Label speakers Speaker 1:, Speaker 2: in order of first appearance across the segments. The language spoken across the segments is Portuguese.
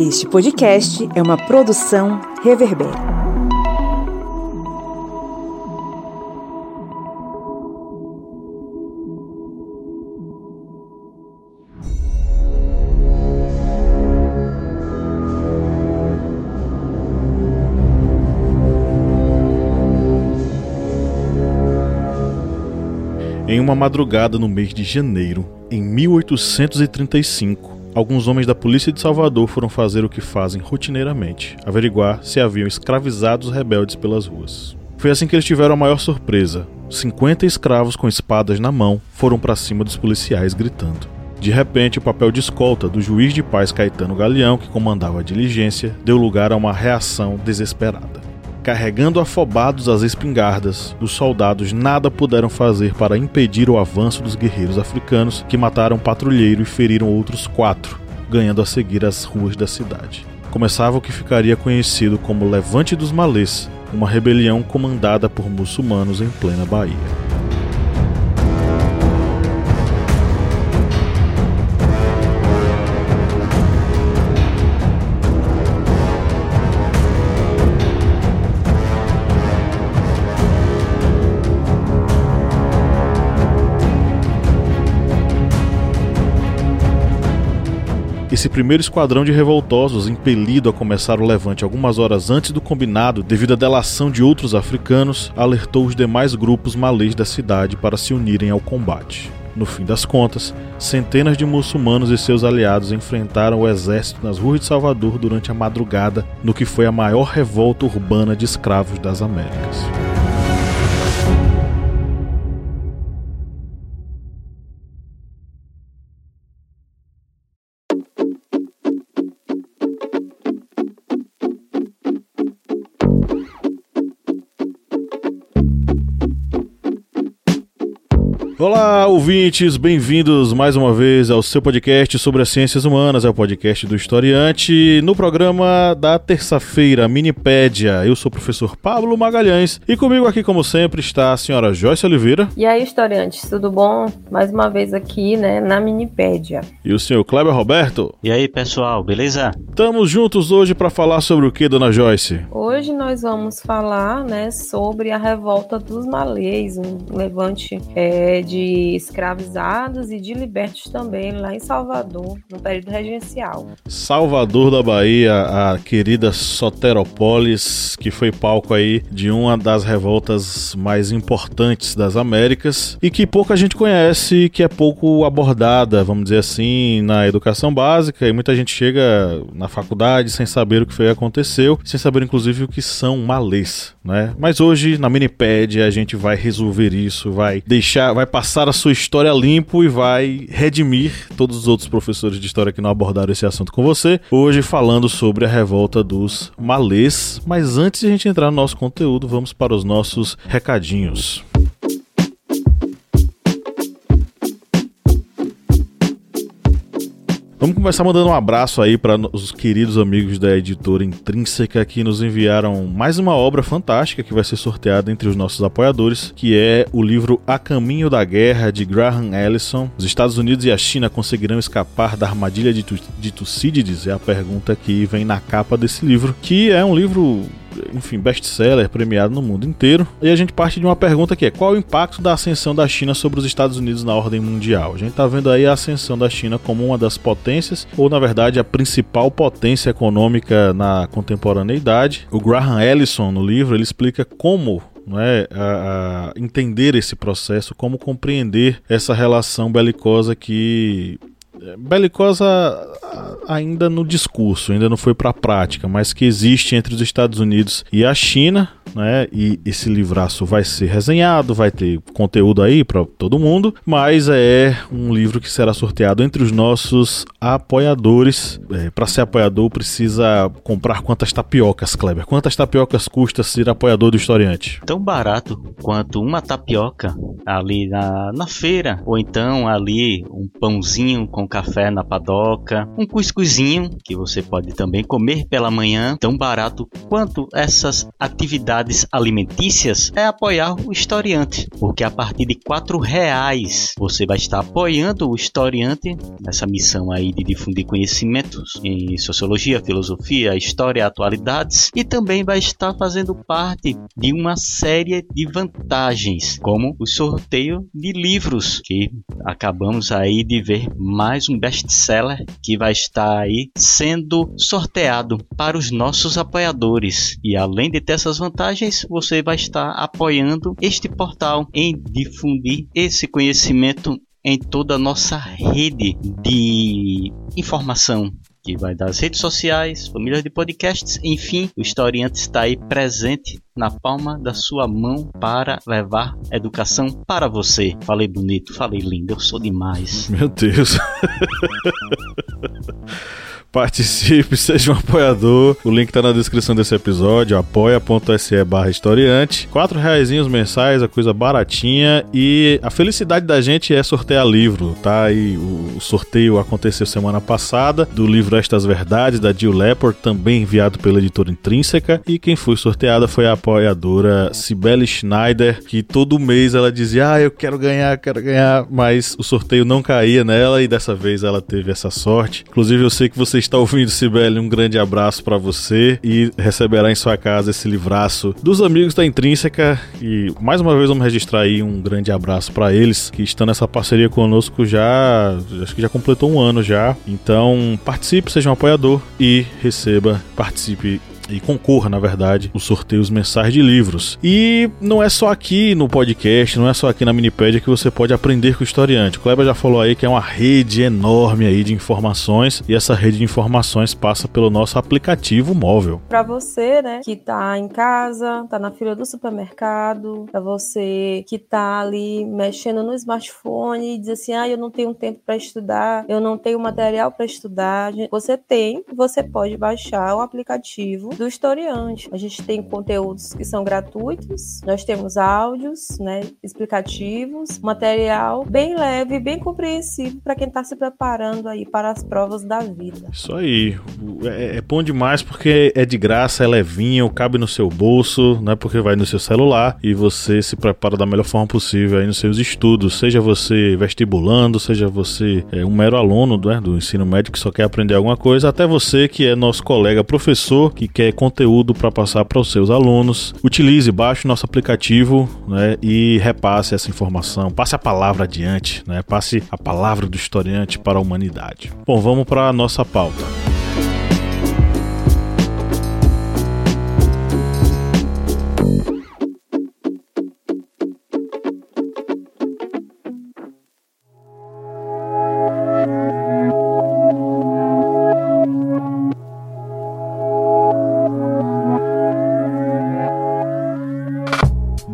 Speaker 1: Este podcast é uma produção Reverber.
Speaker 2: Em uma madrugada no mês de janeiro, em 1835, alguns homens da polícia de Salvador foram fazer o que fazem rotineiramente: averiguar se haviam escravizado os rebeldes pelas ruas. Foi assim que eles tiveram a maior surpresa. 50 escravos com espadas na mão foram para cima dos policiais gritando. De repente, o papel de escolta do juiz de paz Caetano Galeão, que comandava a diligência, deu lugar a uma reação desesperada. Carregando afobados as espingardas, os soldados nada puderam fazer para impedir o avanço dos guerreiros africanos que mataram um patrulheiro e feriram outros quatro, ganhando a seguir as ruas da cidade. Começava o que ficaria conhecido como Levante dos Malês, uma rebelião comandada por muçulmanos em plena Bahia. Esse primeiro esquadrão de revoltosos, impelido a começar o levante algumas horas antes do combinado devido à delação de outros africanos, alertou os demais grupos malês da cidade para se unirem ao combate. No fim das contas, centenas de muçulmanos e seus aliados enfrentaram o exército nas ruas de Salvador durante a madrugada, no que foi a maior revolta urbana de escravos das Américas. Olá, ouvintes, bem-vindos mais uma vez ao seu podcast sobre as ciências humanas, é o podcast do Historiante, no programa da terça-feira, Minipédia. Eu sou o professor Pablo Magalhães e comigo aqui, como sempre, está a senhora Joyce Oliveira.
Speaker 3: E aí, historiantes, tudo bom? Mais uma vez aqui, né, na Minipédia.
Speaker 2: E o senhor Kleber Roberto.
Speaker 4: E aí, pessoal, beleza?
Speaker 2: Estamos juntos hoje para falar sobre o que, dona Joyce?
Speaker 3: Hoje nós vamos falar, né, sobre a revolta dos malês, um levante é, de escravizados e de libertos também lá em Salvador, no período regencial.
Speaker 2: Salvador da Bahia, a querida Soterópolis, que foi palco aí de uma das revoltas mais importantes das Américas e que pouca gente conhece, que é pouco abordada, vamos dizer assim, na educação básica e muita gente chega na faculdade sem saber o que foi aconteceu, sem saber inclusive o que são malês, né? Mas hoje na Minipédia a gente vai resolver isso, vai deixar, vai passar a sua história limpo e vai redimir todos os outros professores de história que não abordaram esse assunto com você. Hoje falando sobre a revolta dos malês. Mas antes de a gente entrar no nosso conteúdo, vamos para os nossos recadinhos. Vamos começar mandando um abraço aí para os queridos amigos da editora Intrínseca que nos enviaram mais uma obra fantástica que vai ser sorteada entre os nossos apoiadores, que é o livro A Caminho da Guerra de Graham Allison. Os Estados Unidos e a China conseguirão escapar da armadilha de, de Tucídides? É a pergunta que vem na capa desse livro, que é um livro enfim, best-seller, premiado no mundo inteiro. E a gente parte de uma pergunta que é: qual o impacto da ascensão da China sobre os Estados Unidos na ordem mundial? A gente está vendo aí a ascensão da China como uma das potências, ou na verdade a principal potência econômica na contemporaneidade. O Graham Ellison, no livro, ele explica como é, a, a entender esse processo, como compreender essa relação belicosa que belicosa ainda no discurso, ainda não foi para a prática, mas que existe entre os Estados Unidos e a China, né? E esse livraço vai ser resenhado, vai ter conteúdo aí para todo mundo, mas é um livro que será sorteado entre os nossos apoiadores. É, para ser apoiador precisa comprar quantas tapiocas, Kleber? Quantas tapiocas custa ser apoiador do historiante?
Speaker 4: Tão barato quanto uma tapioca ali na, na feira, ou então ali um pãozinho com café na padoca, um cuscuz cuscuzinho, que você pode também comer pela manhã, tão barato quanto essas atividades alimentícias, é apoiar o historiante, porque a partir de quatro reais você vai estar apoiando o historiante nessa missão aí de difundir conhecimentos em sociologia, filosofia, história, atualidades e também vai estar fazendo parte de uma série de vantagens, como o sorteio de livros que acabamos aí de ver mais um best-seller que vai estar aí sendo sorteado para os nossos apoiadores. E além de ter essas vantagens, você vai estar apoiando este portal em difundir esse conhecimento em toda a nossa rede de informação que vai das redes sociais, famílias de podcasts, enfim, o historiante está aí presente na palma da sua mão para levar educação para você. Falei bonito, falei lindo, eu sou demais.
Speaker 2: Meu Deus. Participe, seja um apoiador. O link tá na descrição desse episódio, apoia.se barra historiante. Quatro reais mensais, a coisa baratinha. E a felicidade da gente é sortear livro, tá? E o sorteio aconteceu semana passada do livro Estas Verdades, da Jill Lepore, também enviado pela editora Intrínseca. E quem foi sorteada foi a apoiadora Cibele Schneider, que todo mês ela dizia, ah, eu quero ganhar, quero ganhar, mas o sorteio não caía nela e dessa vez ela teve essa sorte. Inclusive eu sei que você está ouvindo, Sibeli, um grande abraço para você e receberá em sua casa esse livraço dos amigos da Intrínseca. E mais uma vez vamos registrar aí um grande abraço para eles que estão nessa parceria conosco já, acho que já completou um ano já. Então participe, seja um apoiador e receba, participe e concorra, na verdade, os sorteios mensais de livros. E não é só aqui no podcast, não é só aqui na Minipédia que você pode aprender com o historiante. O Kleber já falou aí que é uma rede enorme aí de informações e essa rede de informações passa pelo nosso aplicativo móvel.
Speaker 3: Para você, né, que tá em casa, tá na fila do supermercado, para você que tá ali mexendo no smartphone e diz assim: "Ah, eu não tenho tempo para estudar, eu não tenho material para estudar". Você tem, você pode baixar o aplicativo do historiante. A gente tem conteúdos que são gratuitos, nós temos áudios, né, explicativos, material bem leve, bem compreensível para quem está se preparando aí para as provas da vida.
Speaker 2: Isso aí, é, é, bom demais porque é de graça, é levinho, cabe no seu bolso, não é porque vai no seu celular e você se prepara da melhor forma possível aí nos seus estudos, seja você vestibulando, seja você é, um mero aluno né, do ensino médio que só quer aprender alguma coisa, até você que é nosso colega professor que quer conteúdo para passar para os seus alunos. Utilize, baixe nosso aplicativo né, e repasse essa informação, passe a palavra adiante, né, passe a palavra do historiante para a humanidade. Bom, vamos para a nossa pauta.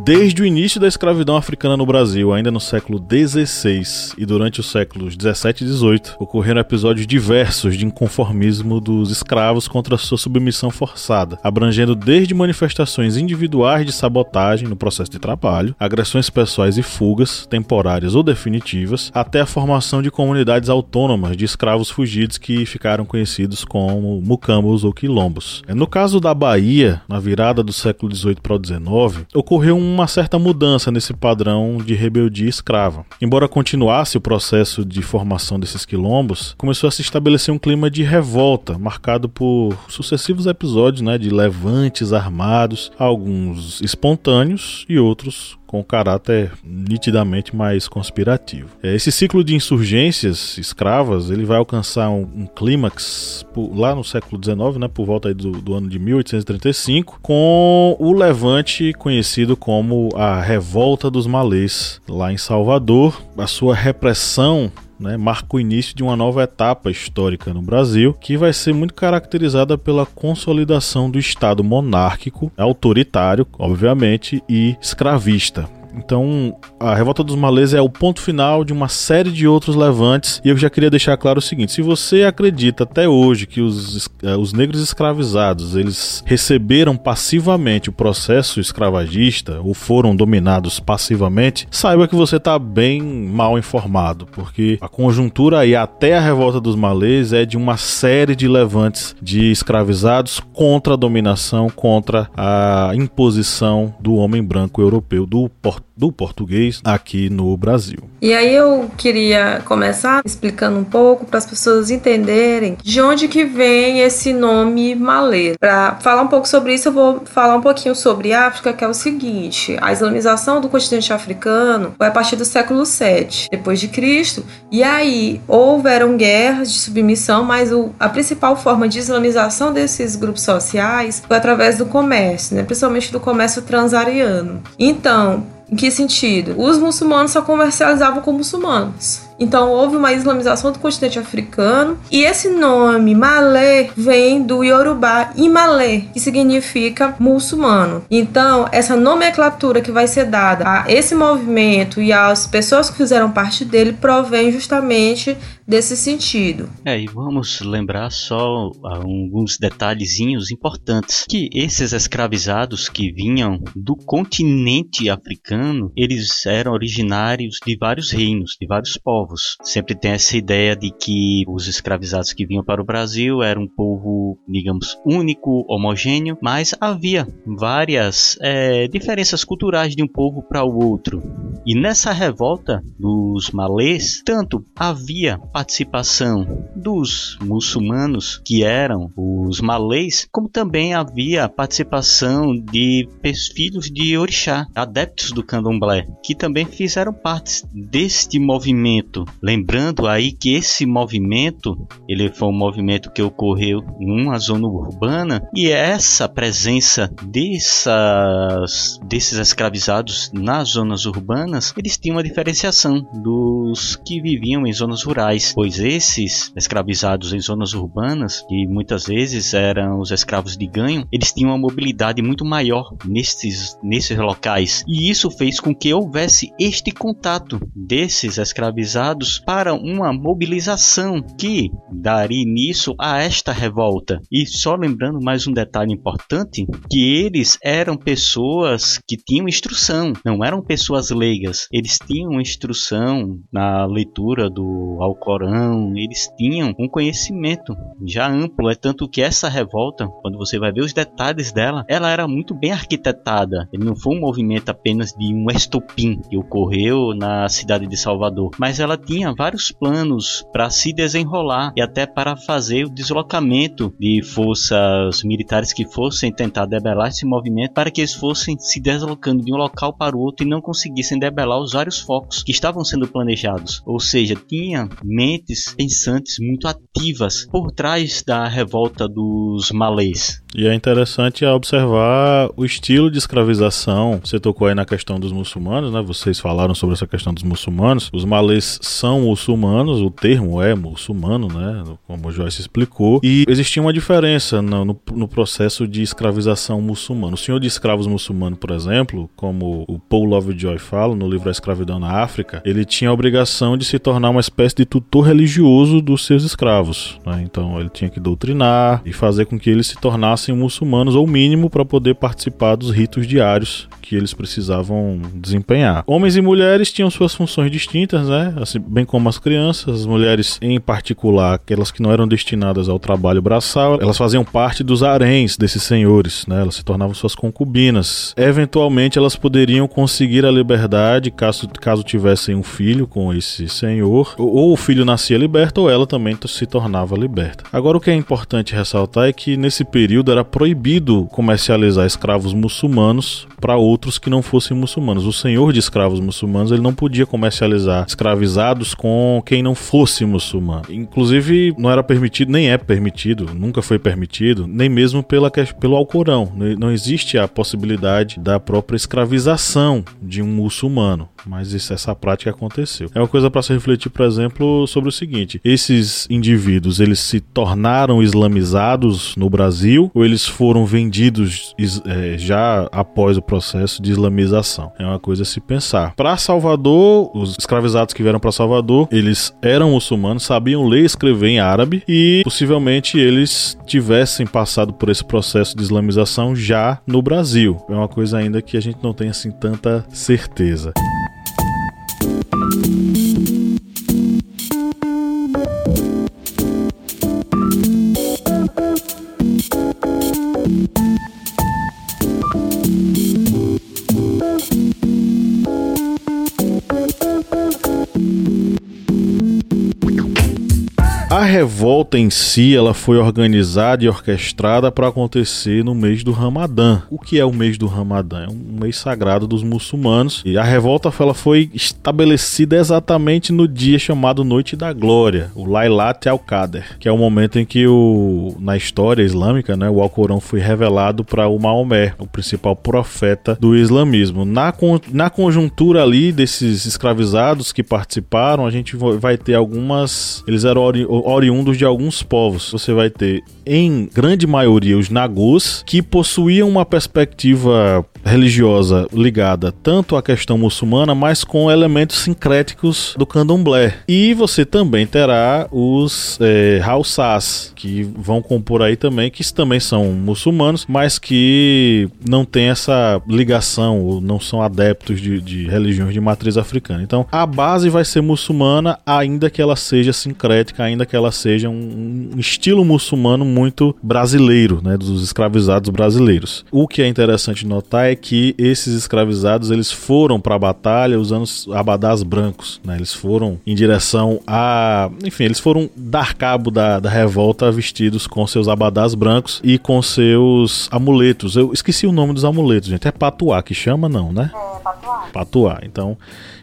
Speaker 2: Desde o início da escravidão africana no Brasil, ainda no século XVI e durante os séculos XVII e XVIII, ocorreram episódios diversos de inconformismo dos escravos contra sua submissão forçada, abrangendo desde manifestações individuais de sabotagem no processo de trabalho, agressões pessoais e fugas, temporárias ou definitivas, até a formação de comunidades autônomas de escravos fugidos que ficaram conhecidos como mucambos ou quilombos. No caso da Bahia, na virada do século XVIII para o XIX, ocorreu um uma certa mudança nesse padrão de rebeldia escrava. Embora continuasse o processo de formação desses quilombos, começou a se estabelecer um clima de revolta, marcado por sucessivos episódios né, de levantes armados, alguns espontâneos e outros com caráter nitidamente mais conspirativo. É, esse ciclo de insurgências escravas ele vai alcançar um, um clímax lá no século XIX, né, por volta do, do, ano de 1835, com o levante conhecido como a Revolta dos Malês, lá em Salvador. A sua repressão né, marca o início de uma nova etapa histórica no Brasil, que vai ser muito caracterizada pela consolidação do Estado monárquico, autoritário, obviamente, e escravista. Então, a revolta dos malês é o ponto final de uma série de outros levantes. E eu já queria deixar claro o seguinte: se você acredita até hoje que os, eh, os negros escravizados eles receberam passivamente o processo escravagista ou foram dominados passivamente, saiba que você está bem mal informado, porque a conjuntura aí até a revolta dos malês é de uma série de levantes de escravizados contra a dominação, contra a imposição do homem branco europeu, do, do português aqui no Brasil.
Speaker 3: E aí eu queria começar explicando um pouco para as pessoas entenderem de onde que vem esse nome malê. Para falar um pouco sobre isso, eu vou falar um pouquinho sobre África, que é o seguinte: a islamização do continente africano foi a partir do século 7 depois de Cristo, e aí houveram guerras de submissão, mas o, a principal forma de islamização desses grupos sociais foi através do comércio, né? principalmente do comércio transariano. Então, em que sentido? Os muçulmanos só comercializavam com muçulmanos. Então houve uma islamização do continente africano e esse nome Malé vem do Yorubá Imalé, que significa muçulmano. Então essa nomenclatura que vai ser dada a esse movimento e às pessoas que fizeram parte dele provém justamente desse sentido.
Speaker 4: É, e vamos lembrar só alguns detalhezinhos importantes, que esses escravizados que vinham do continente africano, eles eram originários de vários reinos, de vários povos. Sempre tem essa ideia de que os escravizados que vinham para o Brasil eram um povo, digamos, único, homogêneo, mas havia várias é, diferenças culturais de um povo para o outro. E nessa revolta dos malês, tanto havia participação dos muçulmanos, que eram os malês, como também havia participação de filhos de orixá, adeptos do candomblé, que também fizeram parte deste movimento. Lembrando aí que esse movimento, ele foi um movimento que ocorreu em uma zona urbana e essa presença dessas, desses escravizados nas zonas urbanas, eles tinham uma diferenciação dos que viviam em zonas rurais pois esses escravizados em zonas urbanas, que muitas vezes eram os escravos de ganho, eles tinham uma mobilidade muito maior nesses, nesses locais. E isso fez com que houvesse este contato desses escravizados para uma mobilização que daria início a esta revolta. E só lembrando mais um detalhe importante, que eles eram pessoas que tinham instrução, não eram pessoas leigas. Eles tinham instrução na leitura do Alcorão Corão, eles tinham um conhecimento já amplo. É tanto que essa revolta, quando você vai ver os detalhes dela, ela era muito bem arquitetada. Ele não foi um movimento apenas de um estopim que ocorreu na cidade de Salvador, mas ela tinha vários planos para se desenrolar e até para fazer o deslocamento de forças militares que fossem tentar debelar esse movimento para que eles fossem se deslocando de um local para o outro e não conseguissem debelar os vários focos que estavam sendo planejados. Ou seja, tinha pensantes muito ativas por trás da revolta dos malês.
Speaker 2: E é interessante observar o estilo de escravização. Você tocou aí na questão dos muçulmanos, né? Vocês falaram sobre essa questão dos muçulmanos. Os malês são muçulmanos, o termo é muçulmano, né? Como o Joyce explicou. E existia uma diferença no, no, no processo de escravização muçulmana. O senhor de escravos muçulmano, por exemplo, como o Paul Lovejoy fala no livro A Escravidão na África, ele tinha a obrigação de se tornar uma espécie de tutor religioso dos seus escravos. Né? Então ele tinha que doutrinar e fazer com que eles se tornassem muçulmanos, ou mínimo para poder participar dos ritos diários que eles precisavam desempenhar. Homens e mulheres tinham suas funções distintas, né? Assim, bem como as crianças, as mulheres em particular, aquelas que não eram destinadas ao trabalho braçal, elas faziam parte dos haréns desses senhores, né? Elas se tornavam suas concubinas. Eventualmente elas poderiam conseguir a liberdade caso, caso tivessem um filho com esse senhor, ou o filho nascia liberto ou ela também se tornava liberta. Agora o que é importante ressaltar é que nesse período era proibido comercializar escravos muçulmanos para outros outros que não fossem muçulmanos. O senhor de escravos muçulmanos ele não podia comercializar escravizados com quem não fosse muçulmano. Inclusive, não era permitido, nem é permitido, nunca foi permitido, nem mesmo pela, pelo Alcorão. Não existe a possibilidade da própria escravização de um muçulmano mas isso, essa prática aconteceu. É uma coisa para se refletir, por exemplo, sobre o seguinte: esses indivíduos eles se tornaram islamizados no Brasil ou eles foram vendidos é, já após o processo processo de islamização. É uma coisa a se pensar. Para Salvador, os escravizados que vieram para Salvador, eles eram muçulmanos, sabiam ler e escrever em árabe e possivelmente eles tivessem passado por esse processo de islamização já no Brasil. É uma coisa ainda que a gente não tem assim tanta certeza. Revolta em si, ela foi organizada e orquestrada para acontecer no mês do Ramadã. O que é o mês do Ramadã? É um mês sagrado dos muçulmanos. E a revolta ela foi estabelecida exatamente no dia chamado Noite da Glória, o Lailat al-Qadr, que é o momento em que o, na história islâmica, né, o Alcorão foi revelado para o Maomé, o principal profeta do islamismo. Na, na conjuntura ali desses escravizados que participaram, a gente vai ter algumas. Eles eram ori, ori oriundos de alguns povos. Você vai ter, em grande maioria, os Nagus, que possuíam uma perspectiva religiosa ligada tanto à questão muçulmana, mas com elementos sincréticos do candomblé. E você também terá os é, que vão compor aí também, que também são muçulmanos, mas que não têm essa ligação, ou não são adeptos de, de religiões de matriz africana. Então, a base vai ser muçulmana, ainda que ela seja sincrética, ainda que ela seja um, um estilo muçulmano muito brasileiro, né, dos escravizados brasileiros. O que é interessante notar é que esses escravizados eles foram para a batalha usando abadás brancos, né? Eles foram em direção a, enfim, eles foram dar cabo da, da revolta vestidos com seus abadás brancos e com seus amuletos. Eu esqueci o nome dos amuletos, gente. É patuá que chama, não, né? É, patuá. Patuá. Então,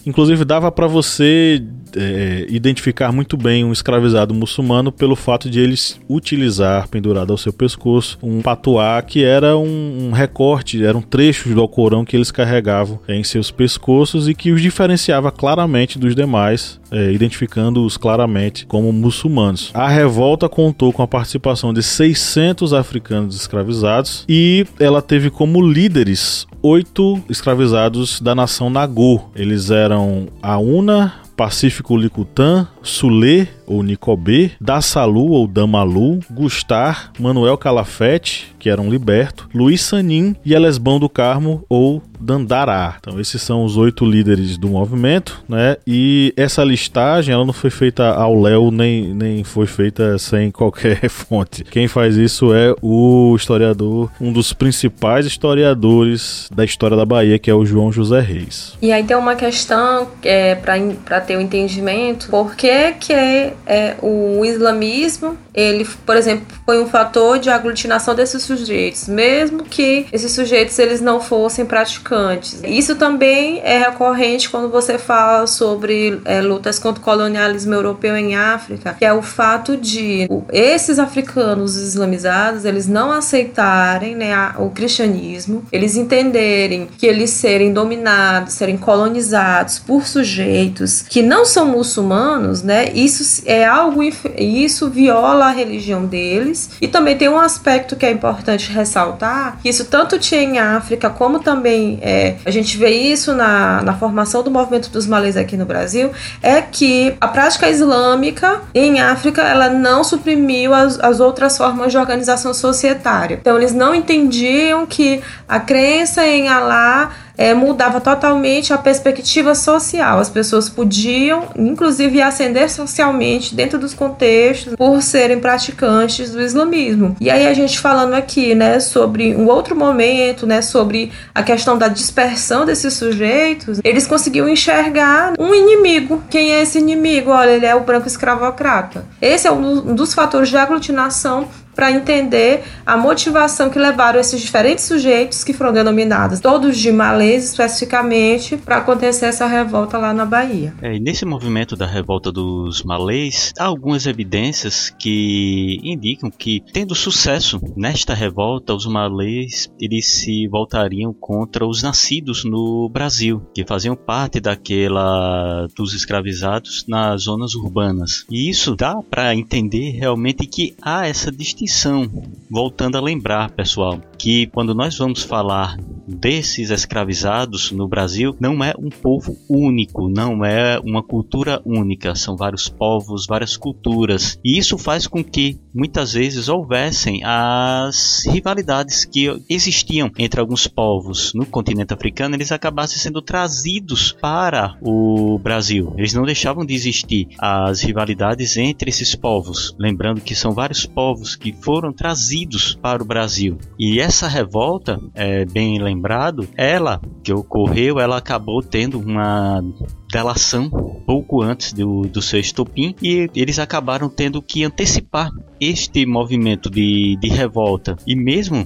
Speaker 2: inclusive dava para você é, identificar muito bem um escravizado muçulmano pelo fato de eles utilizar pendurado ao seu pescoço um patuá que era um, um recorte, eram trechos do Alcorão que eles carregavam em seus pescoços e que os diferenciava claramente dos demais, é, identificando-os claramente como muçulmanos. A revolta contou com a participação de 600 africanos escravizados e ela teve como líderes oito escravizados da nação Nagô. Eles eram a Una, Pacífico Licutã, Sulê ou Nicobê, Dassalu ou Damalu, Gustar, Manuel Calafete, que era um liberto, Luiz Sanin e Elesbão do Carmo ou Dandará. Então esses são os oito líderes do movimento, né? E essa listagem ela não foi feita ao léu nem, nem foi feita sem qualquer fonte. Quem faz isso é o historiador, um dos principais historiadores da história da Bahia, que é o João José Reis.
Speaker 3: E aí tem uma questão é, para ter o um entendimento, por que, que é, é, o islamismo, ele, por exemplo, foi um fator de aglutinação desses sujeitos, mesmo que esses sujeitos eles não fossem praticantes. Isso também é recorrente quando você fala sobre é, lutas contra o colonialismo europeu em África, que é o fato de esses africanos islamizados eles não aceitarem né, o cristianismo, eles entenderem que eles serem dominados, serem colonizados por sujeitos que não são muçulmanos, né? Isso é algo isso viola a religião deles e também tem um aspecto que é importante ressaltar, que isso tanto tinha em África como também é, a gente vê isso na, na formação do movimento dos malês aqui no Brasil, é que a prática islâmica em África ela não suprimiu as, as outras formas de organização societária. Então eles não entendiam que a crença em Alá é, mudava totalmente a perspectiva social. As pessoas podiam, inclusive, ascender socialmente dentro dos contextos por serem praticantes do islamismo. E aí a gente falando aqui, né, sobre um outro momento, né, sobre a questão da dispersão desses sujeitos, eles conseguiam enxergar um inimigo. Quem é esse inimigo? Olha, ele é o branco escravocrata. Esse é um dos fatores de aglutinação para entender a motivação que levaram esses diferentes sujeitos que foram denominados, todos de malês especificamente, para acontecer essa revolta lá na Bahia.
Speaker 4: É, e nesse movimento da revolta dos malês, há algumas evidências que indicam que, tendo sucesso nesta revolta, os malês eles se voltariam contra os nascidos no Brasil, que faziam parte daquela dos escravizados nas zonas urbanas. E isso dá para entender realmente que há essa distinção Voltando a lembrar, pessoal, que quando nós vamos falar desses escravizados no Brasil não é um povo único, não é uma cultura única, são vários povos, várias culturas. E isso faz com que muitas vezes houvessem as rivalidades que existiam entre alguns povos no continente africano, eles acabassem sendo trazidos para o Brasil. Eles não deixavam de existir as rivalidades entre esses povos, lembrando que são vários povos que foram trazidos para o Brasil. E essa revolta, é bem lembrado, ela que ocorreu, ela acabou tendo uma delação pouco antes do, do seu estopim e eles acabaram tendo que antecipar este movimento de, de revolta e mesmo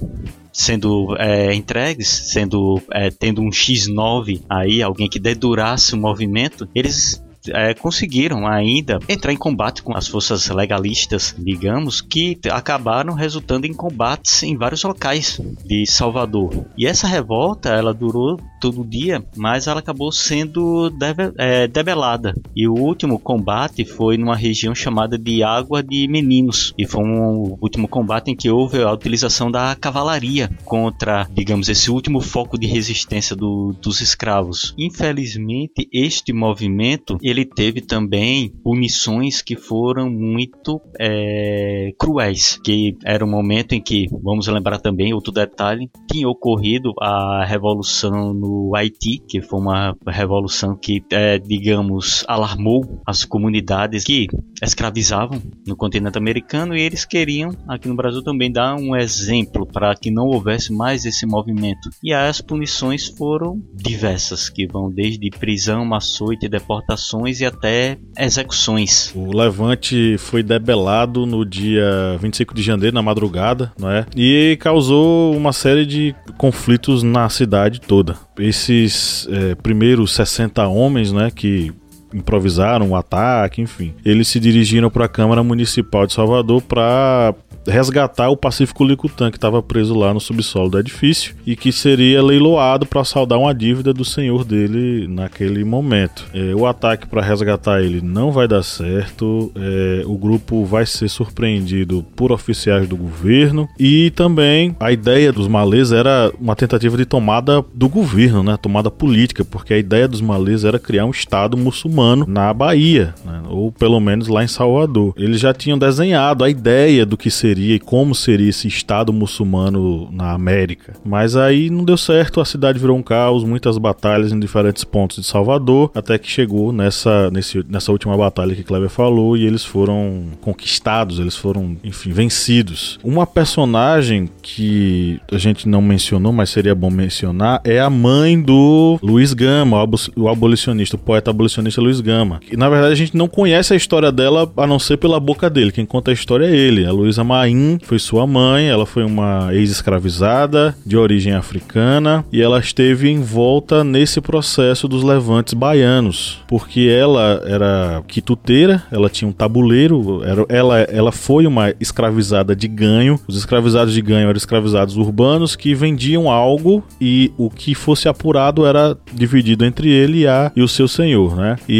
Speaker 4: sendo é, entregues, sendo é, tendo um X9 aí, alguém que dedurasse o movimento, eles é, conseguiram ainda entrar em combate com as forças legalistas, digamos, que acabaram resultando em combates em vários locais de Salvador. E essa revolta, ela durou todo dia, mas ela acabou sendo é, debelada. E o último combate foi numa região chamada de Água de Meninos. E foi um último combate em que houve a utilização da cavalaria contra, digamos, esse último foco de resistência do, dos escravos. Infelizmente, este movimento ele teve também punições que foram muito é, cruéis, que era um momento em que, vamos lembrar também outro detalhe, tinha ocorrido a revolução no Haiti, que foi uma revolução que, é, digamos, alarmou as comunidades que escravizavam no continente americano e eles queriam aqui no Brasil também dar um exemplo para que não houvesse mais esse movimento. E as punições foram diversas, que vão desde prisão, açoite, deportações e até execuções.
Speaker 2: O levante foi debelado no dia 25 de janeiro, na madrugada, não é? E causou uma série de conflitos na cidade toda. Esses é, primeiros 60 homens, né, que improvisaram o ataque, enfim. Eles se dirigiram para a Câmara Municipal de Salvador para resgatar o Pacífico Licutan, que estava preso lá no subsolo do edifício e que seria leiloado para saldar uma dívida do senhor dele naquele momento. É, o ataque para resgatar ele não vai dar certo, é, o grupo vai ser surpreendido por oficiais do governo e também a ideia dos malês era uma tentativa de tomada do governo, né? tomada política, porque a ideia dos malês era criar um estado muçulmano na Bahia, né? ou pelo menos lá em Salvador. Eles já tinham desenhado a ideia do que seria seria e como seria esse Estado muçulmano na América. Mas aí não deu certo, a cidade virou um caos, muitas batalhas em diferentes pontos de Salvador, até que chegou nessa, nesse, nessa última batalha que Kleber falou e eles foram conquistados, eles foram, enfim, vencidos. Uma personagem que a gente não mencionou, mas seria bom mencionar, é a mãe do Luiz Gama, o abolicionista, o poeta abolicionista Luiz Gama. E, na verdade a gente não conhece a história dela a não ser pela boca dele, quem conta a história é ele, a Luísa Naim foi sua mãe, ela foi uma ex-escravizada de origem africana e ela esteve envolta nesse processo dos levantes baianos, porque ela era quituteira, ela tinha um tabuleiro, era, ela, ela foi uma escravizada de ganho. Os escravizados de ganho eram escravizados urbanos que vendiam algo e o que fosse apurado era dividido entre ele e, a, e o seu senhor, né? E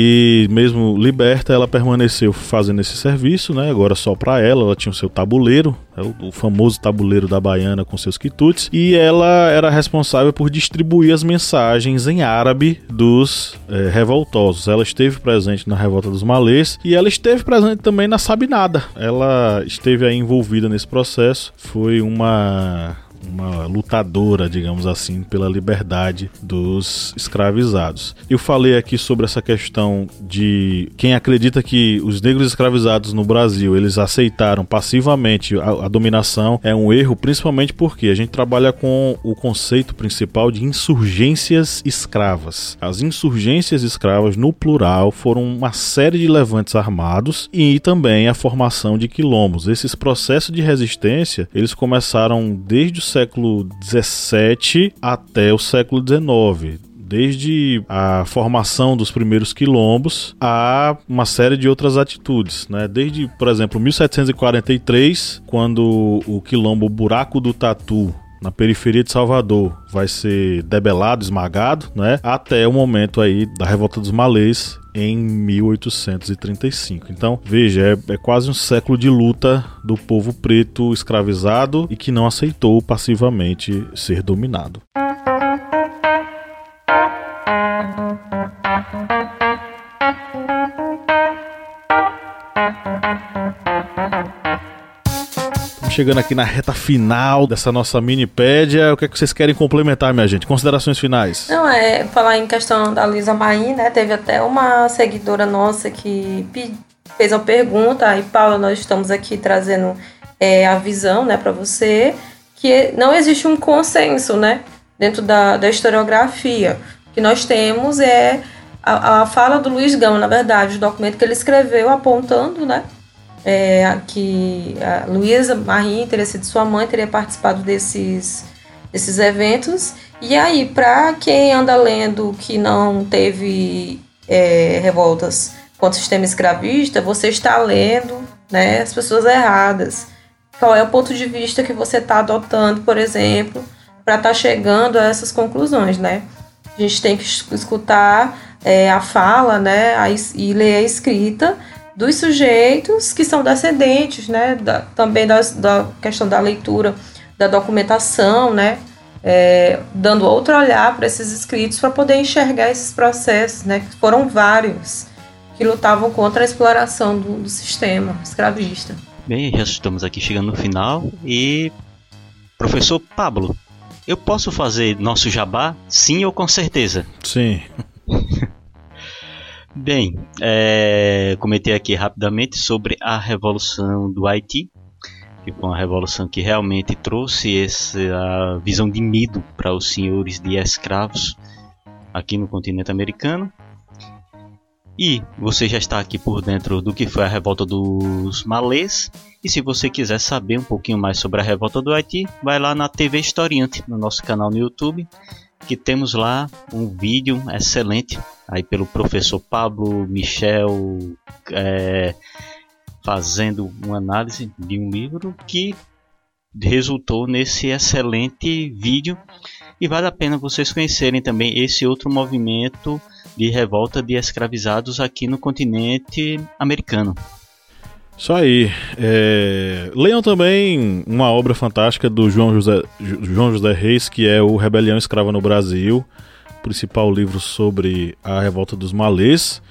Speaker 2: mesmo liberta, ela permaneceu fazendo esse serviço, né? Agora só para ela, ela tinha o seu tabuleiro tabuleiro, é o famoso tabuleiro da Baiana com seus quitutes, e ela era responsável por distribuir as mensagens em árabe dos é, revoltosos. Ela esteve presente na revolta dos malês e ela esteve presente também na Sabinada. Ela esteve aí envolvida nesse processo. Foi uma uma lutadora, digamos assim, pela liberdade dos escravizados. Eu falei aqui sobre essa questão de quem acredita que os negros escravizados no Brasil eles aceitaram passivamente a, a dominação é um erro, principalmente porque a gente trabalha com o conceito principal de insurgências escravas. As insurgências escravas, no plural, foram uma série de levantes armados e também a formação de quilombos. Esses processos de resistência eles começaram desde o século XVII até o século XIX desde a formação dos primeiros quilombos a uma série de outras atitudes, né? Desde, por exemplo, 1743, quando o quilombo Buraco do Tatu na periferia de Salvador vai ser debelado, esmagado, né? Até o momento aí da revolta dos malês em 1835. Então, veja, é, é, quase um século de luta do povo preto escravizado e que não aceitou passivamente ser dominado. Chegando aqui na reta final dessa nossa minipédia. O que é que vocês querem complementar, minha gente? Considerações finais.
Speaker 3: Não, é falar em questão da Luísa Maim, né? Teve até uma seguidora nossa que fez uma pergunta, e Paula, nós estamos aqui trazendo é, a visão, né, para você, que não existe um consenso, né, dentro da, da historiografia. O que nós temos é a, a fala do Luiz Gama, na verdade, o documento que ele escreveu apontando, né, é, que a Luísa Marim teria sido sua mãe, teria participado desses, desses eventos. E aí, para quem anda lendo que não teve é, revoltas contra o sistema escravista, você está lendo né, as pessoas erradas. Qual é o ponto de vista que você está adotando, por exemplo, para estar tá chegando a essas conclusões, né? A gente tem que escutar é, a fala, né, a, e ler a escrita dos sujeitos que são descendentes, né, da, também das, da questão da leitura da documentação, né, é, dando outro olhar para esses escritos para poder enxergar esses processos, né, que foram vários que lutavam contra a exploração do, do sistema escravista.
Speaker 4: Bem, já estamos aqui chegando no final e professor Pablo, eu posso fazer nosso jabá? Sim ou com certeza?
Speaker 2: Sim.
Speaker 4: Bem, é, comentei aqui rapidamente sobre a Revolução do Haiti, que foi uma revolução que realmente trouxe essa visão de medo para os senhores de escravos aqui no continente americano. E você já está aqui por dentro do que foi a revolta dos malês. E se você quiser saber um pouquinho mais sobre a revolta do Haiti, vai lá na TV Historiante, no nosso canal no YouTube, que temos lá um vídeo excelente aí pelo professor Pablo Michel é, fazendo uma análise de um livro que resultou nesse excelente vídeo e vale a pena vocês conhecerem também esse outro movimento de revolta de escravizados aqui no continente americano.
Speaker 2: Isso aí. É... Leiam também uma obra fantástica do João José, João José Reis, que é o Rebelião Escrava no Brasil, principal livro sobre a revolta dos malês,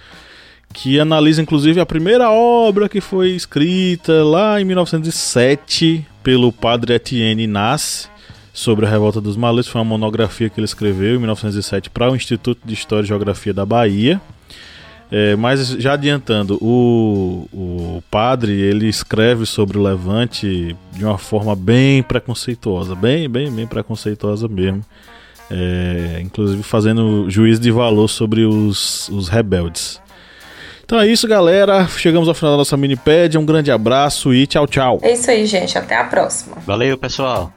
Speaker 2: que analisa inclusive a primeira obra que foi escrita lá em 1907 pelo padre Etienne Nass sobre a revolta dos malês. Foi uma monografia que ele escreveu em 1907 para o Instituto de História e Geografia da Bahia. É, mas já adiantando, o, o padre ele escreve sobre o Levante de uma forma bem preconceituosa, bem, bem, bem preconceituosa mesmo. É, inclusive fazendo juízo de valor sobre os, os rebeldes. Então é isso, galera. Chegamos ao final da nossa minipédia. Um grande abraço e tchau, tchau.
Speaker 3: É isso aí, gente. Até a próxima.
Speaker 4: Valeu, pessoal.